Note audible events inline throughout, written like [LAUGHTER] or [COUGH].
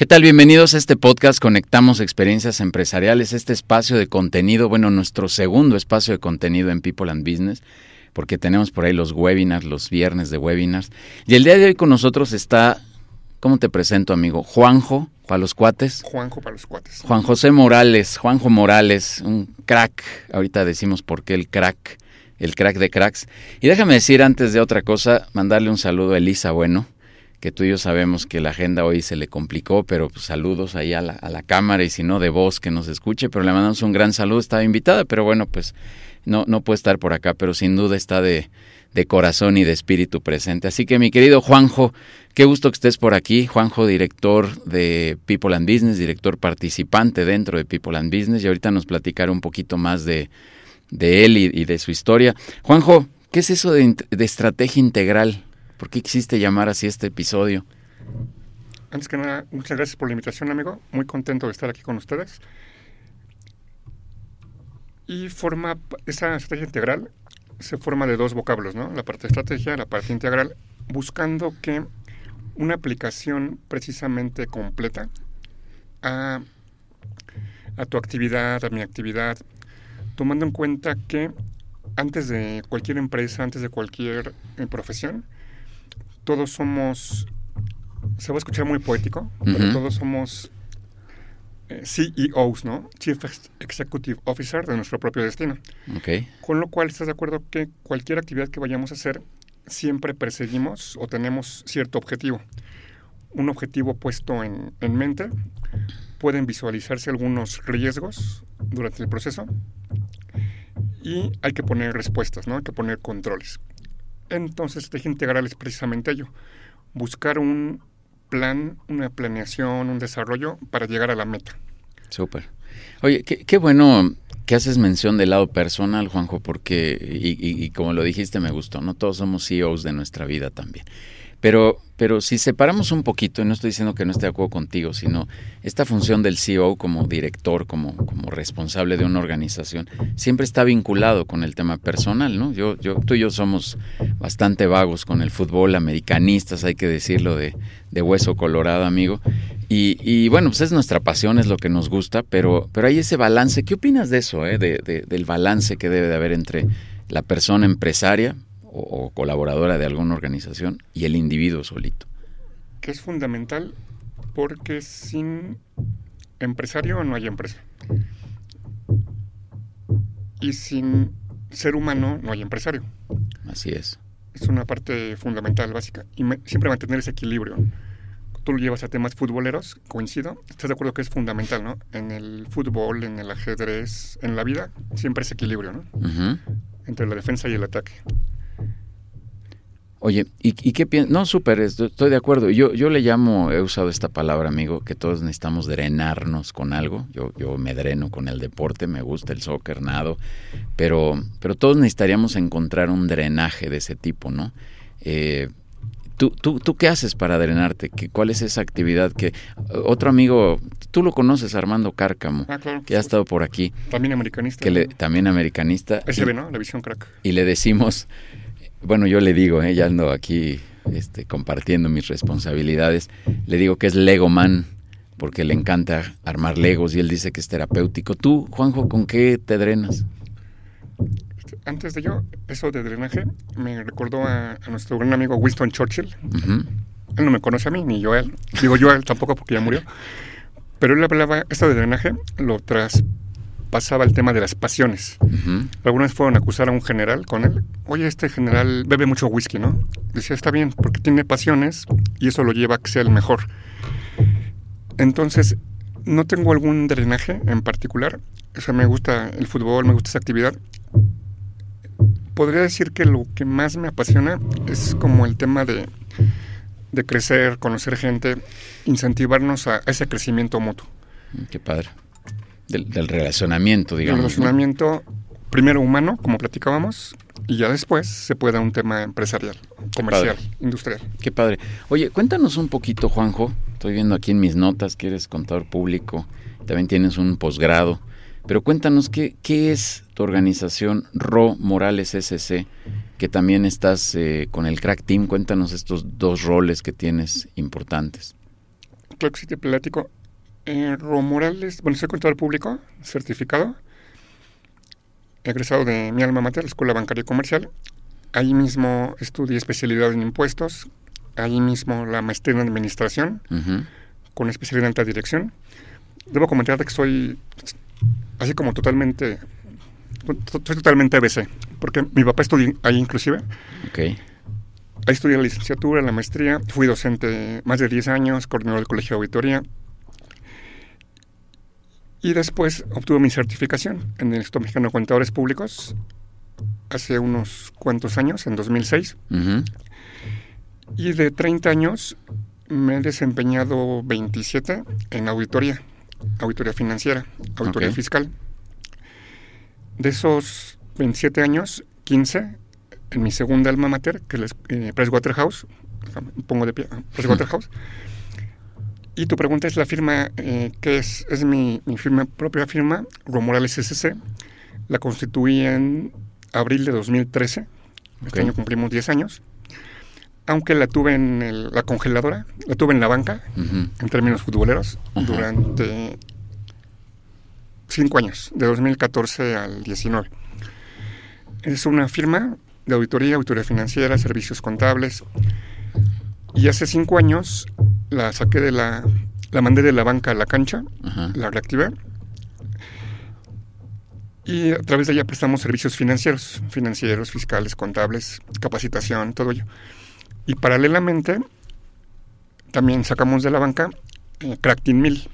¿Qué tal? Bienvenidos a este podcast Conectamos Experiencias Empresariales, este espacio de contenido, bueno, nuestro segundo espacio de contenido en People and Business, porque tenemos por ahí los webinars, los viernes de webinars. Y el día de hoy con nosotros está, ¿cómo te presento, amigo? Juanjo, para los cuates. Juanjo para los cuates. Juan José Morales, Juanjo Morales, un crack. Ahorita decimos por qué el crack, el crack de cracks. Y déjame decir antes de otra cosa, mandarle un saludo a Elisa Bueno que tú y yo sabemos que la agenda hoy se le complicó, pero pues, saludos ahí a la, a la, cámara y si no de voz que nos escuche, pero le mandamos un gran saludo, estaba invitada, pero bueno, pues no, no puede estar por acá, pero sin duda está de, de corazón y de espíritu presente. Así que mi querido Juanjo, qué gusto que estés por aquí. Juanjo, director de People and Business, director participante dentro de People and Business, y ahorita nos platicará un poquito más de, de él y, y, de su historia. Juanjo, ¿qué es eso de, de estrategia integral? ¿Por qué quisiste llamar así este episodio? Antes que nada, muchas gracias por la invitación, amigo. Muy contento de estar aquí con ustedes. Y forma, esa estrategia integral se forma de dos vocablos, ¿no? La parte de estrategia, la parte integral, buscando que una aplicación precisamente completa a, tu actividad, a mi actividad, tomando en cuenta que antes de cualquier empresa, antes de cualquier eh, profesión, todos somos, se va a escuchar muy poético, uh -huh. pero todos somos eh, CEOs, ¿no? Chief Executive Officer de nuestro propio destino. Okay. Con lo cual, ¿estás de acuerdo que cualquier actividad que vayamos a hacer, siempre perseguimos o tenemos cierto objetivo? Un objetivo puesto en, en mente, pueden visualizarse algunos riesgos durante el proceso y hay que poner respuestas, ¿no? Hay que poner controles. Entonces, estrategia integral es precisamente ello, buscar un plan, una planeación, un desarrollo para llegar a la meta. Súper. Oye, qué, bueno que haces mención del lado personal, Juanjo, porque, y, y, como lo dijiste, me gustó, ¿no? Todos somos CEOs de nuestra vida también. Pero, pero si separamos un poquito, y no estoy diciendo que no esté de acuerdo contigo, sino esta función del CEO como director, como, como responsable de una organización, siempre está vinculado con el tema personal, ¿no? Yo, yo, tú y yo somos bastante vagos con el fútbol, americanistas, hay que decirlo, de, de hueso colorado, amigo. Y, y, bueno, pues es nuestra pasión, es lo que nos gusta, pero, pero hay ese balance. ¿Qué opinas de eso, eh? de, de, del balance que debe de haber entre la persona empresaria, o, o, colaboradora de alguna organización y el individuo solito. Que es fundamental porque sin empresario no hay empresa. Y sin ser humano no hay empresario. Así es. Es una parte fundamental, básica. Y me, siempre mantener ese equilibrio. Tú lo llevas a temas futboleros, coincido. Estás de acuerdo que es fundamental, ¿no? En el fútbol, en el ajedrez, en la vida, siempre ese equilibrio, ¿no? Uh -huh. Entre la defensa y el ataque. Oye, ¿y, y qué piensas? No, súper, estoy de acuerdo. Yo, yo le llamo, he usado esta palabra, amigo, que todos necesitamos drenarnos con algo. Yo, yo me dreno con el deporte, me gusta el soccer, nado, pero, pero todos necesitaríamos encontrar un drenaje de ese tipo, ¿no? Eh, ¿tú, tú, ¿Tú qué haces para drenarte? ¿Qué, ¿Cuál es esa actividad que... Otro amigo, tú lo conoces, Armando Cárcamo, ah, claro, que ha estado por aquí. También americanista. Que le, también americanista. SB, ¿no? La visión crack. Y le decimos bueno, yo le digo, ¿eh? ya ando aquí este, compartiendo mis responsabilidades, le digo que es Lego Man, porque le encanta armar Legos y él dice que es terapéutico. ¿Tú, Juanjo, con qué te drenas? Antes de yo, eso de drenaje, me recordó a, a nuestro gran amigo Winston Churchill. Uh -huh. Él no me conoce a mí, ni yo a él. Digo yo a él tampoco porque ya murió. Pero él hablaba, esto de drenaje lo tras pasaba el tema de las pasiones. Uh -huh. Algunas fueron a acusar a un general con él. Oye, este general bebe mucho whisky, ¿no? Decía, está bien, porque tiene pasiones y eso lo lleva a que sea el mejor. Entonces, no tengo algún drenaje en particular. O sea, me gusta el fútbol, me gusta esa actividad. Podría decir que lo que más me apasiona es como el tema de, de crecer, conocer gente, incentivarnos a ese crecimiento mutuo. Qué padre. Del, del relacionamiento, El digamos. ¿no? relacionamiento primero humano, como platicábamos, y ya después se puede un tema empresarial, comercial, industrial. Qué padre. Oye, cuéntanos un poquito, Juanjo. Estoy viendo aquí en mis notas que eres contador público, también tienes un posgrado, pero cuéntanos qué, qué es tu organización RO Morales SC, que también estás eh, con el Crack Team. Cuéntanos estos dos roles que tienes importantes. Claro que sí te platico. Eh, Ro Morales, bueno, soy contador público, certificado, egresado de mi alma mater, la Escuela Bancaria y Comercial. Ahí mismo estudié especialidad en impuestos, ahí mismo la maestría en administración, con especialidad en alta dirección. Debo comentarte que soy así como totalmente, to- soy totalmente ABC, porque mi papá estudió ahí inclusive. Ok. Ahí estudié la licenciatura, la maestría, fui docente más de 10 años, coordinador del colegio de auditoría. Y después obtuve mi certificación en el Instituto Mexicano de Contadores Públicos hace unos cuantos años, en 2006. Ujú. Y de 30 años me he desempeñado 27 en auditoría, auditoría financiera, auditoría fiscal. De esos 27 años, 15 en mi segunda alma mater, que es eh, Pricewaterhouse, pongo de pie, ah, Pricewaterhouse. [LAUGHS] Y tu pregunta es la firma, eh, que es, es mi, mi firma, propia firma, Romorales SC. La constituí en abril de 2013. Este año cumplimos 10 años. Aunque la tuve en el- la congeladora, la tuve en la banca, en términos futboleros, durante 5 años, de 2014 al 19. Es una firma de auditoría, auditoría financiera, servicios contables. Y hace 5 años la saqué de la, la mandé de la banca a la cancha, Ajá. la reactivé. Y a través de ella prestamos servicios financieros, financieros, fiscales, contables, capacitación, todo ello. Y paralelamente también sacamos de la banca eh, Crack Team 1000.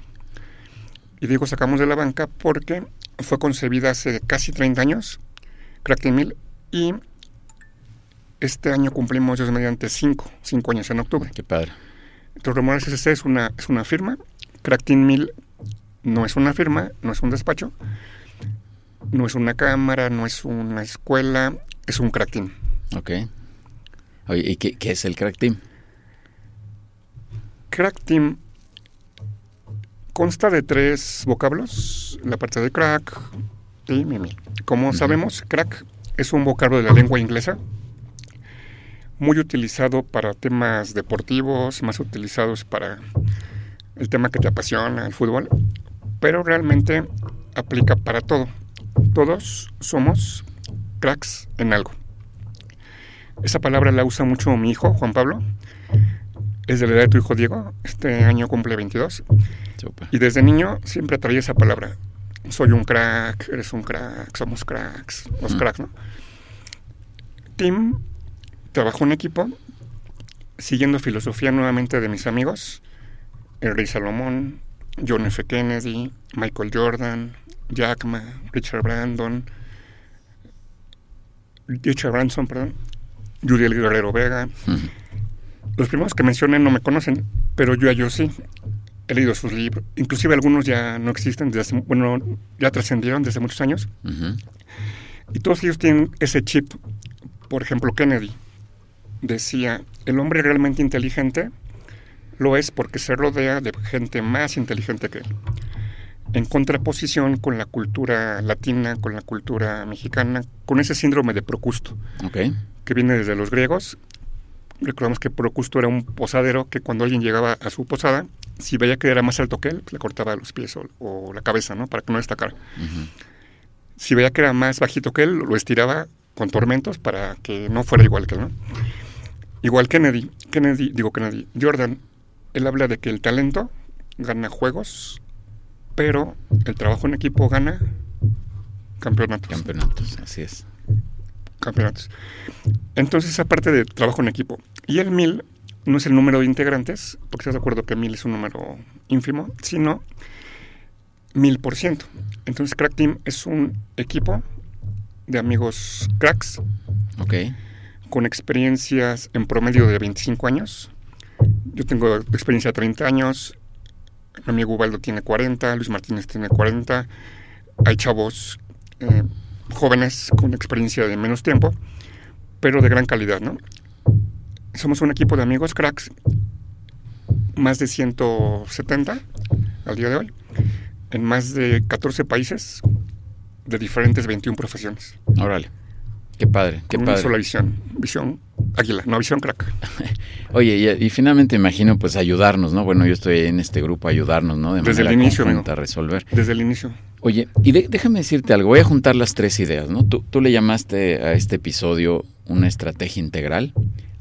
Y digo sacamos de la banca porque fue concebida hace casi 30 años, Crack Team 1000, y este año cumplimos, Dios mediante, 5, 5 años en octubre. Qué padre. Romores SC es una, es una firma, Crack Team 1000 no es una firma, no es un despacho, no es una cámara, no es una escuela, es un Crack Team. Ok. Oye, ¿y qué, qué es el Crack Team? Crack Team consta de tres vocablos, la parte de crack y mimi. Como sabemos, crack es un vocablo de la lengua inglesa, muy utilizado para temas deportivos, más utilizados para el tema que te apasiona, el fútbol, pero realmente aplica para todo. Todos somos cracks en algo. Esa palabra la usa mucho mi hijo, Juan Pablo, es de la edad de tu hijo Diego, este año cumple 22, Súper. y desde niño siempre traía esa palabra. Soy un crack, eres un crack, somos cracks, los Mm. cracks, ¿no? Tim trabajó en equipo, siguiendo filosofía nuevamente de mis amigos, el Rey Salomón, John F. Kennedy, Michael Jordan, Jack Ma, Richard Brandon, Richard Branson, perdón, Judy Guerrero Vega, los primeros que mencioné no me conocen, pero yo a ellos sí. He leído sus libros. Inclusive algunos ya no existen, desde hace- bueno, ya trascendieron desde muchos años. Y todos ellos tienen ese chip. Por ejemplo, Kennedy decía, el hombre realmente inteligente lo es porque se rodea de gente más inteligente que él. En contraposición con la cultura latina, con la cultura mexicana, con ese síndrome de Procusto Ok. que viene desde los griegos. Recordamos que Procusto era un posadero que cuando alguien llegaba a su posada, si veía que era más alto que él, le cortaba los pies o, o la cabeza, ¿no? Para que no destacara. Si veía que era más bajito que él, lo estiraba con tormentos para que no fuera igual que él, ¿no? Igual Kennedy, Kennedy, digo Kennedy, Jordan, él habla de que el talento gana juegos, pero el trabajo en equipo gana campeonatos. Campeonatos, así es. campeonatos. Entonces, aparte de trabajo en equipo, y el 1000 no es el número de integrantes, porque estás de acuerdo que 1000 es un número ínfimo, sino 1000%. Entonces, Crack Team es un equipo de amigos cracks Ok. Con experiencias en promedio de 25 años. Yo tengo experiencia de 30 años. mi amigo Ubaldo tiene 40, Luis Martínez tiene 40, hay chavos eh, jóvenes con experiencia de menos tiempo, pero de gran calidad, ¿no? Somos un equipo de amigos cracks, más de 170 al día de hoy, en más de 14 países de diferentes 21 profesiones. Órale. Qué padre, qué Con padre. Una sola visión, visión águila, no visión crack. [LAUGHS] Oye, y, y, finalmente imagino pues ayudarnos, ¿no? Bueno, yo estoy en este grupo ayudarnos, ¿no? De Desde el inicio, a resolver. Desde el inicio. Oye, y de, déjame decirte algo, voy a juntar las tres ideas, ¿no? Tú, tú le llamaste a este episodio una estrategia integral,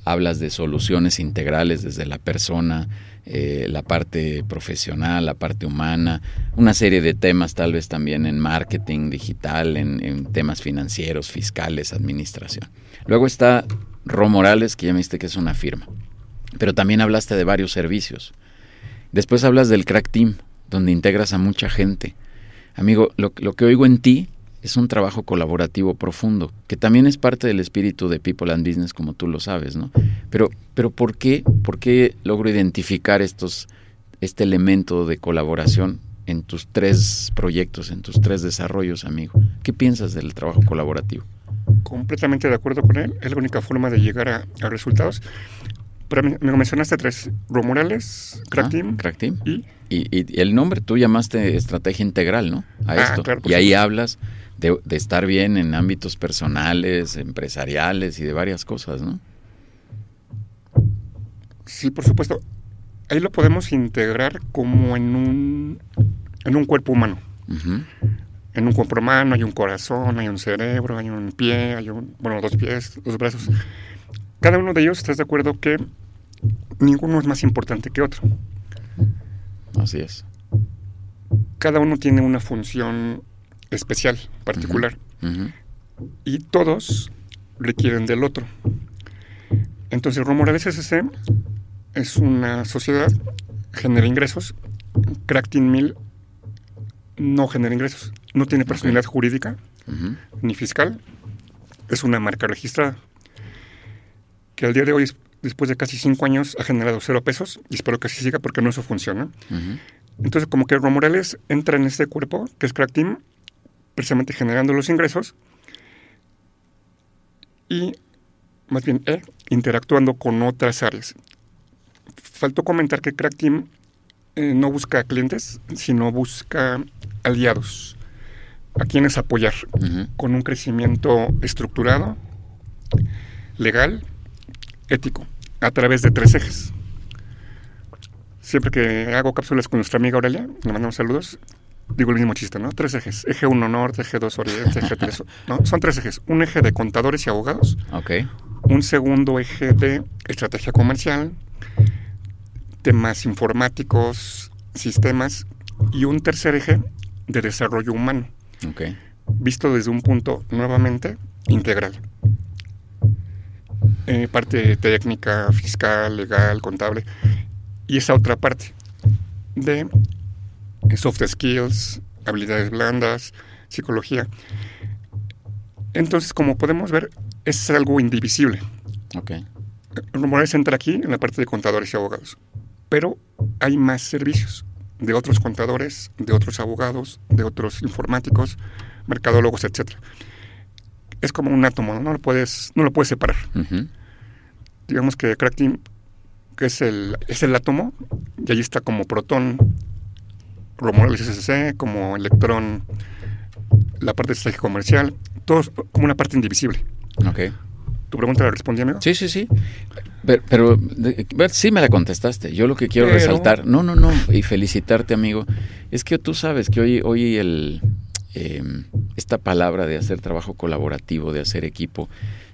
hablas de soluciones integrales desde la persona, eh, la parte profesional, la parte humana, una serie de temas tal vez también en marketing digital, en, temas financieros, fiscales, administración. Luego está Ro Morales, que ya me viste que es una firma, pero también hablaste de varios servicios. Después hablas del Crack Team, donde integras a mucha gente. Amigo, lo que oigo en ti es un trabajo colaborativo profundo, que también es parte del espíritu de People and Business, como tú lo sabes, ¿no? Pero, pero ¿por qué, por qué logro identificar estos, este elemento de colaboración en tus tres proyectos, en tus tres desarrollos, amigo? ¿Qué piensas del trabajo colaborativo? Completamente de acuerdo con él. Es la única forma de llegar a, a resultados. Pero me, me, mencionaste tres: Romorales, Crack ah, Team. Crack Team. Y, y, y, el nombre tú llamaste estrategia integral, ¿no? A ah, esto. Claro, y ahí hablas de, de, estar bien en ámbitos personales, empresariales y de varias cosas, ¿no? Sí, por supuesto. Ahí lo podemos integrar como en un, en un cuerpo humano. Uh -huh. En un cuerpo humano hay un corazón, hay un cerebro, hay un pie, hay un, bueno, dos pies, dos brazos. Cada uno de ellos, ¿estás de acuerdo que ninguno es más importante que otro? Así es. Cada uno tiene una función especial, particular. Uh -huh. Y todos requieren del otro. Entonces, Romorales SC es una sociedad, genera ingresos. Crack Team 1000 no genera ingresos. No tiene personalidad okay. jurídica uh -huh. ni fiscal. Es una marca registrada que al día de hoy, después de casi cinco años, ha generado cero pesos y espero que así siga porque no es su función. ¿no? Uh -huh. Entonces, como que Romorales entra en este cuerpo, que es Crack Team, precisamente generando los ingresos y, más bien, eh, interactuando con otras áreas. Faltó comentar que Crack Team eh, no busca clientes, sino busca aliados, a quienes apoyar uh -huh. con un crecimiento estructurado, legal, ético, a través de tres ejes. Siempre que hago cápsulas con nuestra amiga Aurelia, le mandamos saludos, digo el mismo chiste, ¿no? Tres ejes. Eje 1 norte, eje 2 oriente, eje 3. ¿no? Son tres ejes. Un eje de contadores y abogados. Ok. Un segundo eje de estrategia comercial, temas informáticos, sistemas. Y un tercer eje de desarrollo humano. Ok. Visto desde un punto nuevamente integral. Eh, parte técnica, fiscal, legal, contable. Y esa otra parte de soft skills, habilidades blandas, psicología. Entonces, como podemos ver, es algo indivisible. Ok. Rumores entra aquí en la parte de contadores y abogados. Pero hay más servicios de otros contadores, de otros abogados, de otros informáticos, mercadólogos, etc. Es como un átomo, no, no lo puedes, no lo puedes separar. Uh -huh. Digamos que Crack Team, que es el, es el átomo, y ahí está como protón, Romorales SSC, como electrón, la parte de estrategia comercial, todo como una parte indivisible. Ok. ¿Tu pregunta la respondí, amigo? Sí, sí, sí. Pero, pero de, sí me la contestaste. Yo lo que quiero pero... resaltar, no, no, no, y felicitarte, amigo, es que tú sabes que hoy, hoy el, eh, esta palabra de hacer trabajo colaborativo, de hacer equipo,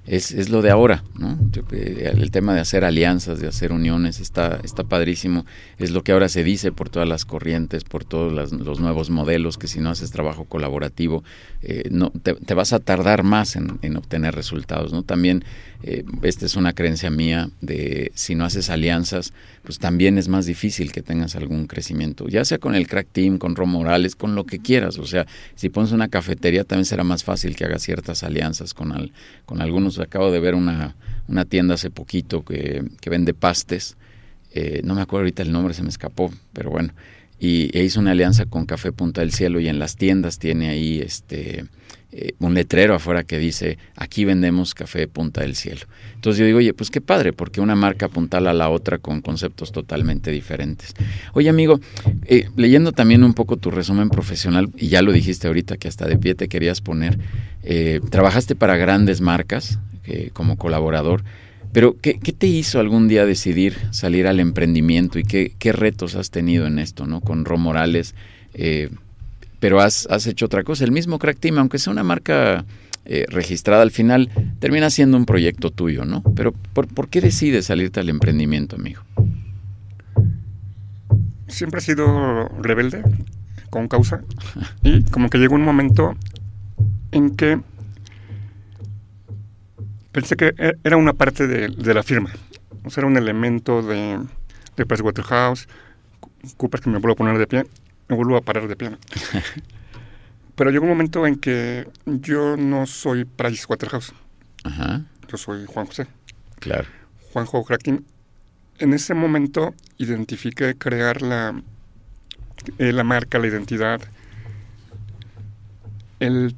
es, es, lo de ahora, ¿no? El tema de hacer alianzas, de hacer uniones, está, está padrísimo. Es lo que ahora se dice por todas las corrientes, por todos los nuevos modelos, que si no haces trabajo colaborativo, eh, no, te, vas a tardar más en, en obtener resultados, ¿no? También, eh, esta es una creencia mía de si no haces alianzas, pues también es más difícil que tengas algún crecimiento, ya sea con el Crack Team, con Ron Morales, con lo que quieras. O sea, si pones una cafetería, también será más fácil que hagas ciertas alianzas con, al, con algunos acabo de ver una, una tienda hace poquito que, que vende pastes, eh, no me acuerdo ahorita el nombre, se me escapó, pero bueno, y e hizo una alianza con Café Punta del Cielo y en las tiendas tiene ahí este eh, un letrero afuera que dice aquí vendemos café Punta del Cielo. Entonces yo digo, oye, pues qué padre, porque una marca apuntala a la otra con conceptos totalmente diferentes. Oye amigo, eh, leyendo también un poco tu resumen profesional, y ya lo dijiste ahorita que hasta de pie te querías poner, eh, trabajaste para grandes marcas como colaborador. Pero, ¿qué, te hizo algún día decidir salir al emprendimiento y qué, retos has tenido en esto, ¿no? Con Ro Morales, eh, pero has, hecho otra cosa. El mismo Crack Team, aunque sea una marca eh, registrada al final, termina siendo un proyecto tuyo, ¿no? Pero, ¿por, qué decides salirte al emprendimiento, amigo? Siempre he sido rebelde, con causa, y como que llegó un momento en que pensé que e-, era una parte de, la firma. O sea, era un elemento de, de Pricewaterhouse. Cooper que me vuelvo a poner de pie. Me vuelvo a parar de pie. [LAUGHS] Pero llegó un momento en que yo no soy Pricewaterhouse. Ajá. Yo soy Juan José. Claro. Juanjo Cracking. En ese momento identifiqué crear la, eh, la marca, la identidad, el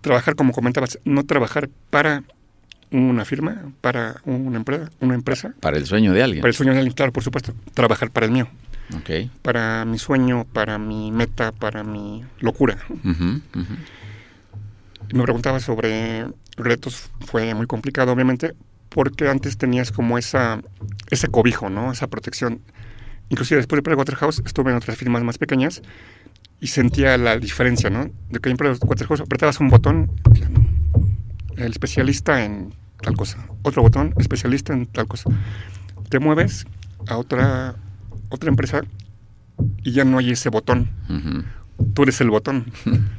trabajar, como comentabas, no trabajar para una firma, para una empresa, una empresa. Para el sueño de alguien. Para el sueño de alguien, claro, por supuesto. Trabajar para el mío. Okay. Para mi sueño, para mi meta, para mi locura. Me preguntaba sobre retos, fue muy complicado, obviamente, porque antes tenías como esa ese cobijo, ¿no? Esa protección. Inclusive después de Waterhouse estuve en otras firmas más pequeñas y sentía la diferencia, ¿no? De que en Waterhouse apretabas un botón, el especialista en tal cosa. Otro botón, especialista en tal cosa. Te mueves a otra, otra empresa y ya no hay ese botón. Tú eres el botón. [LAUGHS]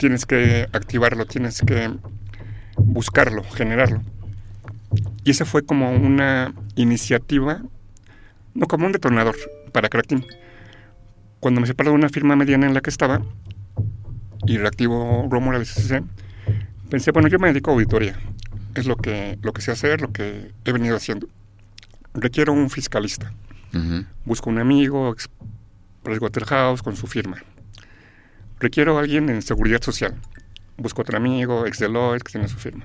tienes que activarlo, tienes que buscarlo, generarlo. Y esa fue como una iniciativa, no como un detonador para Cracking. Cuando me separé de una firma mediana en la que estaba y reactivo Romora de CCC, pensé, bueno, yo me dedico a auditoría es lo que, lo que sé hacer, lo que he venido haciendo. Requiero un fiscalista. Busco un amigo, Waterhouse, con su firma. Requiero a alguien en seguridad social. Busco otro amigo, ex Deloitte, que tiene su firma.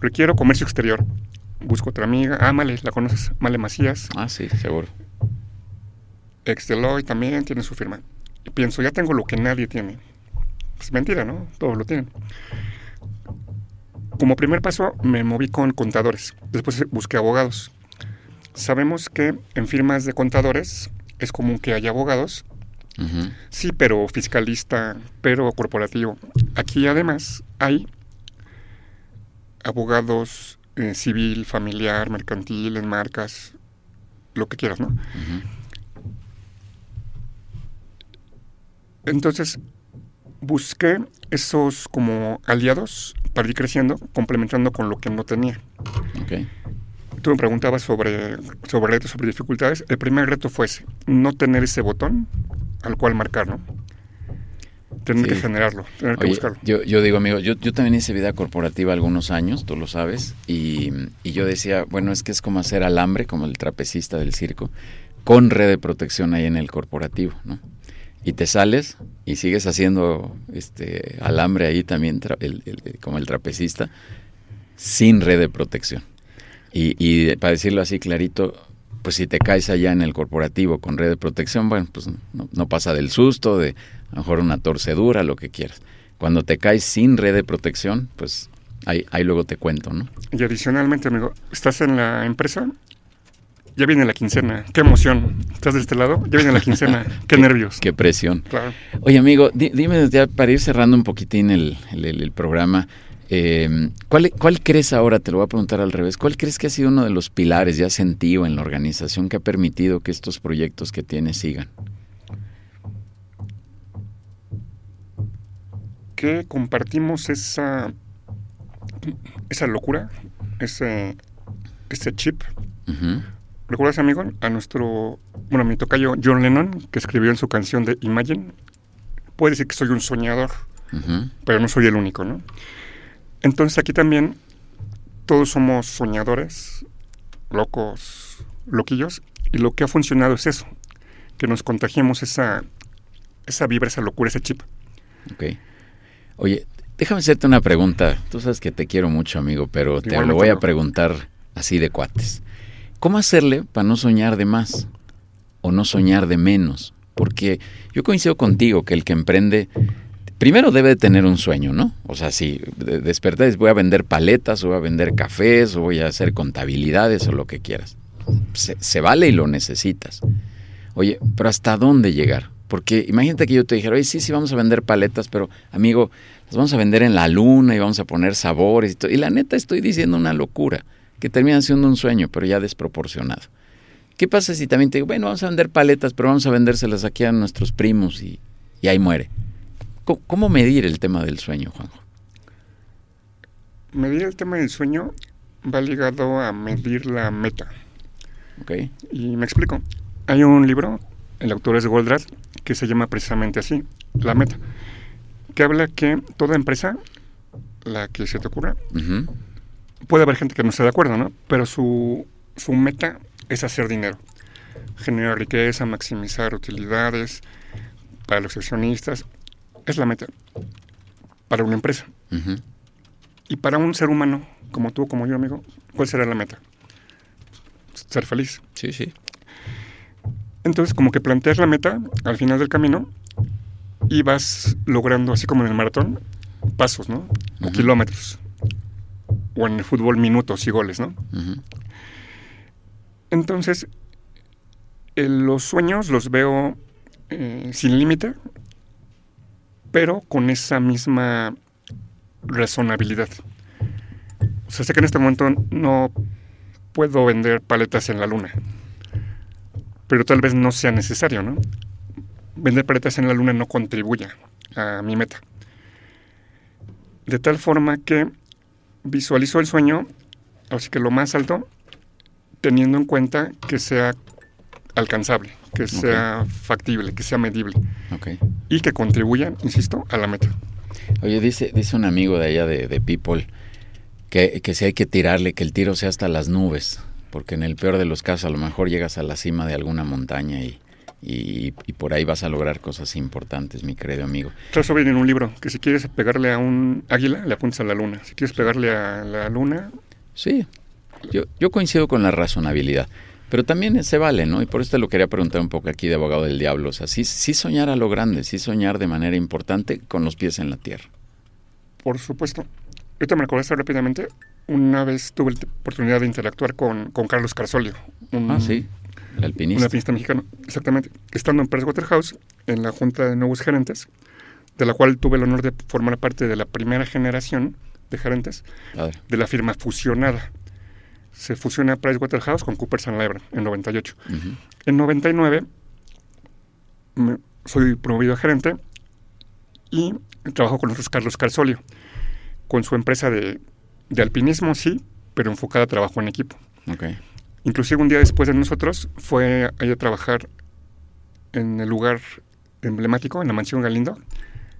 Requiero comercio exterior. Busco otra amiga. Ah, Male, ¿la conoces? Male Macías. Ah, sí, seguro. Ex Deloitte también tiene su firma. Y pienso, ya tengo lo que nadie tiene. Pues mentira, ¿no? Todos lo tienen. Como primer paso me moví con contadores, después busqué abogados. Sabemos que en firmas de contadores es común que haya abogados, sí, pero fiscalista, pero corporativo. Aquí además hay abogados eh, civil, familiar, mercantil, en marcas, lo que quieras, ¿no? Entonces, busqué esos como aliados para ir creciendo, complementando con lo que no tenía. Tú me preguntabas sobre, sobre retos, sobre dificultades. El primer reto fue ese, no tener ese botón al cual marcar, ¿no? Tener que generarlo, tener que buscarlo. Yo, yo digo, amigo, yo, yo también hice vida corporativa algunos años, tú lo sabes, y, y yo decía, bueno, es que es como hacer alambre, como el trapecista del circo, con red de protección ahí en el corporativo, ¿no? Y te sales y sigues haciendo este alambre ahí también, como el trapecista, sin red de protección. Y, y, para decirlo así clarito, pues si te caes allá en el corporativo con red de protección, bueno, pues no, pasa del susto, de a lo mejor una torcedura, lo que quieras. Cuando te caes sin red de protección, pues ahí, ahí luego te cuento, ¿no? Y adicionalmente, amigo, estás en la empresa ya viene la quincena, qué emoción. ¿Estás de este lado? Ya viene la quincena, [LAUGHS] qué, nervios. Qué presión. Claro. Oye, amigo, dime ya para ir cerrando un poquitín el, el, programa, eh, ¿cuál, ¿cuál, crees ahora, te lo voy a preguntar al revés, cuál crees que ha sido uno de los pilares ya sentido en la organización que ha permitido que estos proyectos que tienes sigan? Que compartimos esa, esa locura, ese, ese chip, ¿Recuerdas, amigo, a nuestro, bueno, a mi tocayo John Lennon, que escribió en su canción de Imagine? Puede decir que soy un soñador, pero no soy el único, ¿no? Entonces aquí también todos somos soñadores, locos, loquillos, y lo que ha funcionado es eso, que nos contagiemos esa, esa vibra, esa locura, ese chip. Ok. Oye, déjame hacerte una pregunta. Tú sabes que te quiero mucho, amigo, pero te Igualmente, lo voy a preguntar así de cuates. ¿Cómo hacerle para no soñar de más o no soñar de menos? Porque yo coincido contigo que el que emprende primero debe de tener un sueño, ¿no? O sea, si de- despertar y voy a vender paletas o voy a vender cafés o voy a hacer contabilidades o lo que quieras. Se, se vale y lo necesitas. Oye, pero ¿hasta dónde llegar? Porque imagínate que yo te dijera, oye, sí, sí, vamos a vender paletas, pero amigo, las vamos a vender en la luna y vamos a poner sabores y todo. Y la neta estoy diciendo una locura, que termina siendo un sueño, pero ya desproporcionado. ¿Qué pasa si también te digo, bueno, vamos a vender paletas, pero vamos a vendérselas aquí a nuestros primos y, y ahí muere? ¿Cómo, cómo medir el tema del sueño, Juanjo? Medir el tema del sueño va ligado a medir la meta. Y me explico. Hay un libro, el autor es Goldratt, que se llama precisamente así, La Meta, que habla que toda empresa, la que se te ocurra. Puede haber gente que no esté de acuerdo, ¿no? Pero su, su meta es hacer dinero, generar riqueza, maximizar utilidades para los accionistas. Es la meta para una empresa. Y para un ser humano, como tú, como yo, amigo, ¿cuál será la meta? Ser feliz. Sí, sí. Entonces, como que planteas la meta al final del camino y vas logrando, así como en el maratón, pasos, ¿no? O kilómetros. O en el fútbol, minutos y goles, ¿no? Entonces, eh, los sueños los veo eh, sin límite, pero con esa misma razonabilidad. O sea, sé que en este momento no puedo vender paletas en la luna, pero tal vez no sea necesario, ¿no? Vender paletas en la luna no contribuya a mi meta. De tal forma que visualizo el sueño, así que lo más alto, teniendo en cuenta que sea alcanzable, que sea factible, que sea medible. Y que contribuya, insisto, a la meta. Oye, dice, dice un amigo de allá de, de People que, que si hay que tirarle, que el tiro sea hasta las nubes, porque en el peor de los casos a lo mejor llegas a la cima de alguna montaña y, y, y por ahí vas a lograr cosas importantes, mi querido amigo. Eso viene en un libro, que si quieres pegarle a un águila, le apuntas a la luna. Si quieres pegarle a la luna, Sí, yo, yo coincido con la razonabilidad, pero también se vale, ¿no? Y por eso te lo quería preguntar un poco aquí de abogado del diablo. O sea, sí, sí soñar a lo grande, sí soñar de manera importante con los pies en la tierra. por supuesto. Ahorita me recordaste rápidamente, una vez tuve la oportunidad de interactuar con, con Carlos Carsolio. un- Ah, sí, el Un alpinista. alpinista mexicano, exactamente. Estando en Pricewaterhouse, en la junta de nuevos gerentes, de la cual tuve el honor de formar parte de la primera generación de gerentes Padre. de la firma fusionada. Se fusiona Pricewaterhouse con Coopers Lybrand en 98. Ujú. En 99 me- soy promovido a gerente y trabajo con nosotros Carlos Carsolio, con su empresa de, de alpinismo, sí, pero enfocada a trabajo en equipo. Ok. Inclusive un día después de nosotros fue ahí a trabajar en el lugar emblemático, en la mansión Galindo,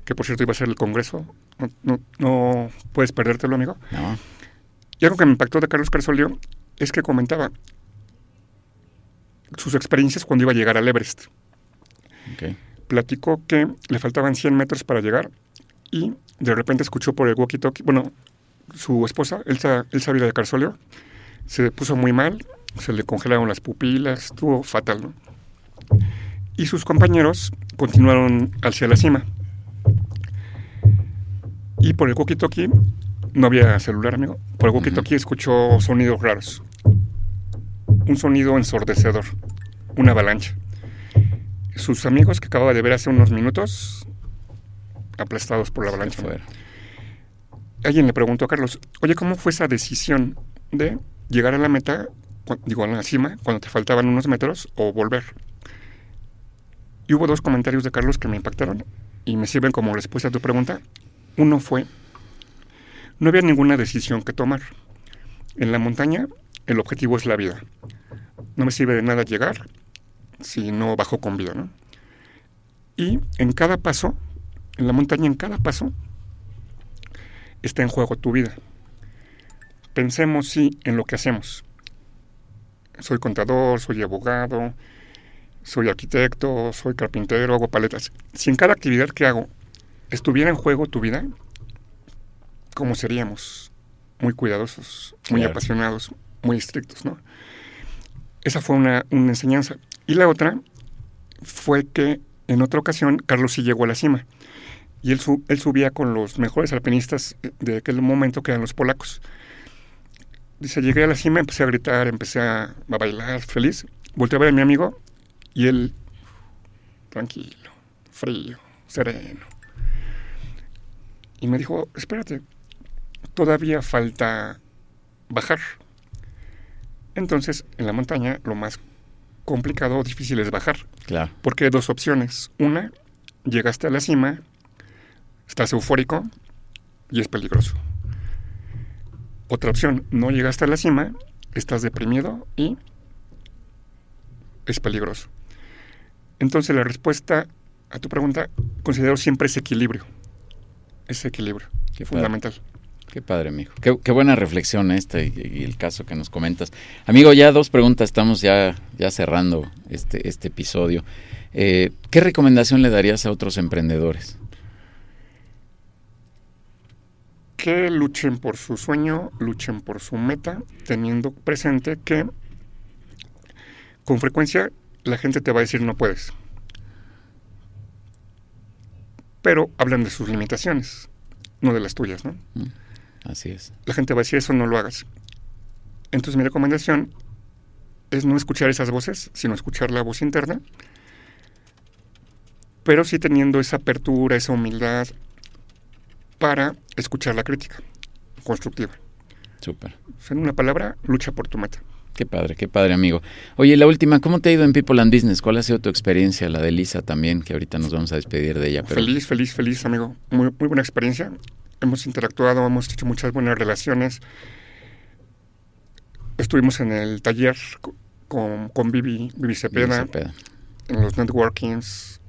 que por cierto iba a ser el congreso. No, no- no puedes perdértelo, amigo. No, Y algo que me impactó de Carlos Carsolio es que comentaba sus experiencias cuando iba a llegar al Everest. Platicó que le faltaban 100 metros para llegar y de repente escuchó por el walkie-talkie, bueno, su esposa, Elsa, Elsa Vida de Carsolio, se puso muy mal, se le congelaron las pupilas, estuvo fatal, ¿no? Y sus compañeros continuaron hacia la cima. Y por el walkie-talkie, no había celular, amigo, por el walkie-talkie escuchó sonidos raros. Un sonido ensordecedor, una avalancha. Sus amigos que acababa de ver hace unos minutos, aplastados por la avalancha. Alguien le preguntó a Carlos, oye, ¿cómo fue esa decisión de llegar a la meta, digo, a la cima, cuando te faltaban unos metros, o volver? Y hubo dos comentarios de Carlos que me impactaron y me sirven como respuesta a tu pregunta. Uno fue, no había ninguna decisión que tomar. En la montaña, el objetivo es la vida. No me sirve de nada llegar si no bajo con vida. Y en cada paso, en la montaña, en cada paso, está en juego tu vida. Pensemos sí en lo que hacemos. Soy contador, soy abogado, soy arquitecto, soy carpintero, hago paletas. Si en cada actividad que hago estuviera en juego tu vida, ¿cómo seríamos? Muy cuidadosos, muy Claro. apasionados, muy estrictos, ¿no? Esa fue una, una enseñanza. Y la otra fue que en otra ocasión Carlos sí llegó a la cima. Y él, él subía con los mejores alpinistas de aquel momento, que eran los polacos. Dice, llegué a la cima, empecé a gritar, empecé a, a bailar, feliz. Volteé a ver a mi amigo y él, tranquilo, frío, sereno. Y me dijo, espérate, todavía falta bajar. Entonces, en la montaña, lo más complicado o difícil es bajar. Claro. Porque hay dos opciones. Una, llegaste a la cima, estás eufórico y es peligroso. Otra opción, no llegaste a la cima, estás deprimido y es peligroso. Entonces la respuesta a tu pregunta considero siempre ese equilibrio. Ese equilibrio, padre. fundamental. Qué padre, amigo. Qué, qué buena reflexión esta y, y el caso que nos comentas. Amigo, ya dos preguntas, estamos ya, ya cerrando este, este episodio. Eh, ¿Qué recomendación le darías a otros emprendedores? Que luchen por su sueño, luchen por su meta, teniendo presente que con frecuencia la gente te va a decir no puedes. Pero hablan de sus limitaciones, no de las tuyas, ¿no? Así es. La gente va a decir eso no lo hagas. Entonces mi recomendación es no escuchar esas voces, sino escuchar la voz interna, pero sí teniendo esa apertura, esa humildad para escuchar la crítica constructiva. Súper. En una palabra, lucha por tu meta. Qué padre, qué padre, amigo. Oye, la última, ¿cómo te ha ido en People and Business? ¿Cuál ha sido tu experiencia? La de Lisa también, que ahorita nos vamos a despedir de ella. Pero Feliz, feliz, feliz, amigo. Muy, muy buena experiencia. Hemos interactuado, hemos hecho muchas buenas relaciones. Estuvimos en el taller co- con, con Vivi, Vivi Cepeda, Cepeda. en los networkings.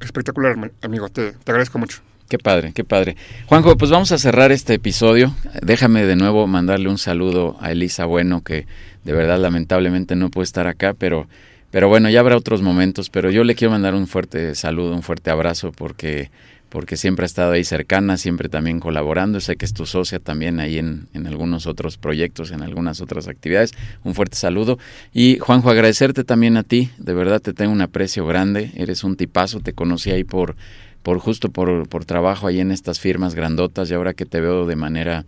Espectacular, mi- amigo. Te, te agradezco mucho. Qué padre, qué padre. Juanjo, pues vamos a cerrar este episodio. Déjame de nuevo mandarle un saludo a Elisa Bueno, que de verdad lamentablemente no puede estar acá, pero, pero bueno, ya habrá otros momentos. Pero yo le quiero mandar un fuerte saludo, un fuerte abrazo, porque, porque siempre ha estado ahí cercana, siempre también colaborando. Sé que es tu socia también ahí en, en algunos otros proyectos, en algunas otras actividades. Un fuerte saludo. Y Juanjo, agradecerte también a ti. De verdad te tengo un aprecio grande. Eres un tipazo. Te conocí ahí por por justo por, por trabajo ahí en estas firmas grandotas y ahora que te veo de manera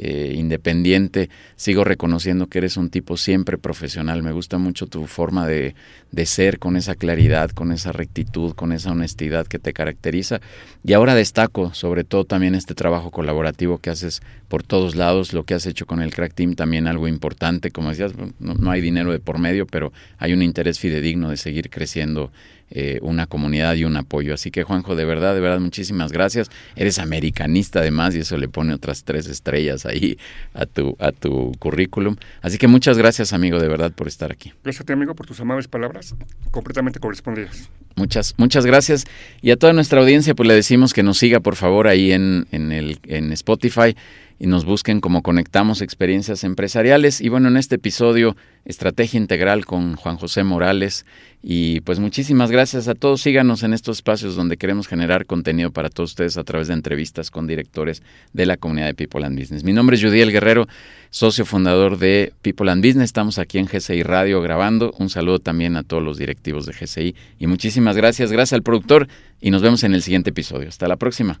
eh, independiente, sigo reconociendo que eres un tipo siempre profesional. Me gusta mucho tu forma de, de ser con esa claridad, con esa rectitud, con esa honestidad que te caracteriza. Y ahora destaco sobre todo también este trabajo colaborativo que haces por todos lados, lo que has hecho con el Crack Team, también algo importante, como decías, no, hay dinero de por medio, pero hay un interés fidedigno de seguir creciendo eh, una comunidad y un apoyo. Así que Juanjo, de verdad, de verdad, muchísimas gracias. Eres americanista además y eso le pone otras tres estrellas ahí a tu, a tu currículum. Así que muchas gracias, amigo, de verdad, por estar aquí. Gracias a ti, amigo, por tus amables palabras, completamente correspondidas. Muchas, muchas gracias. Y a toda nuestra audiencia, pues le decimos que nos siga, por favor, ahí en, en, el, en Spotify y nos busquen como Conectamos Experiencias Empresariales. Y bueno, en este episodio, Estrategia Integral con Juan José Morales. Y pues muchísimas gracias a todos. Síganos en estos espacios donde queremos generar contenido para todos ustedes a través de entrevistas con directores de la comunidad de People and Business. Mi nombre es Judiel Guerrero, socio fundador de People and Business. Estamos aquí en GCI Radio grabando. Un saludo también a todos los directivos de GCI. Y muchísimas gracias. Gracias al productor y nos vemos en el siguiente episodio. Hasta la próxima.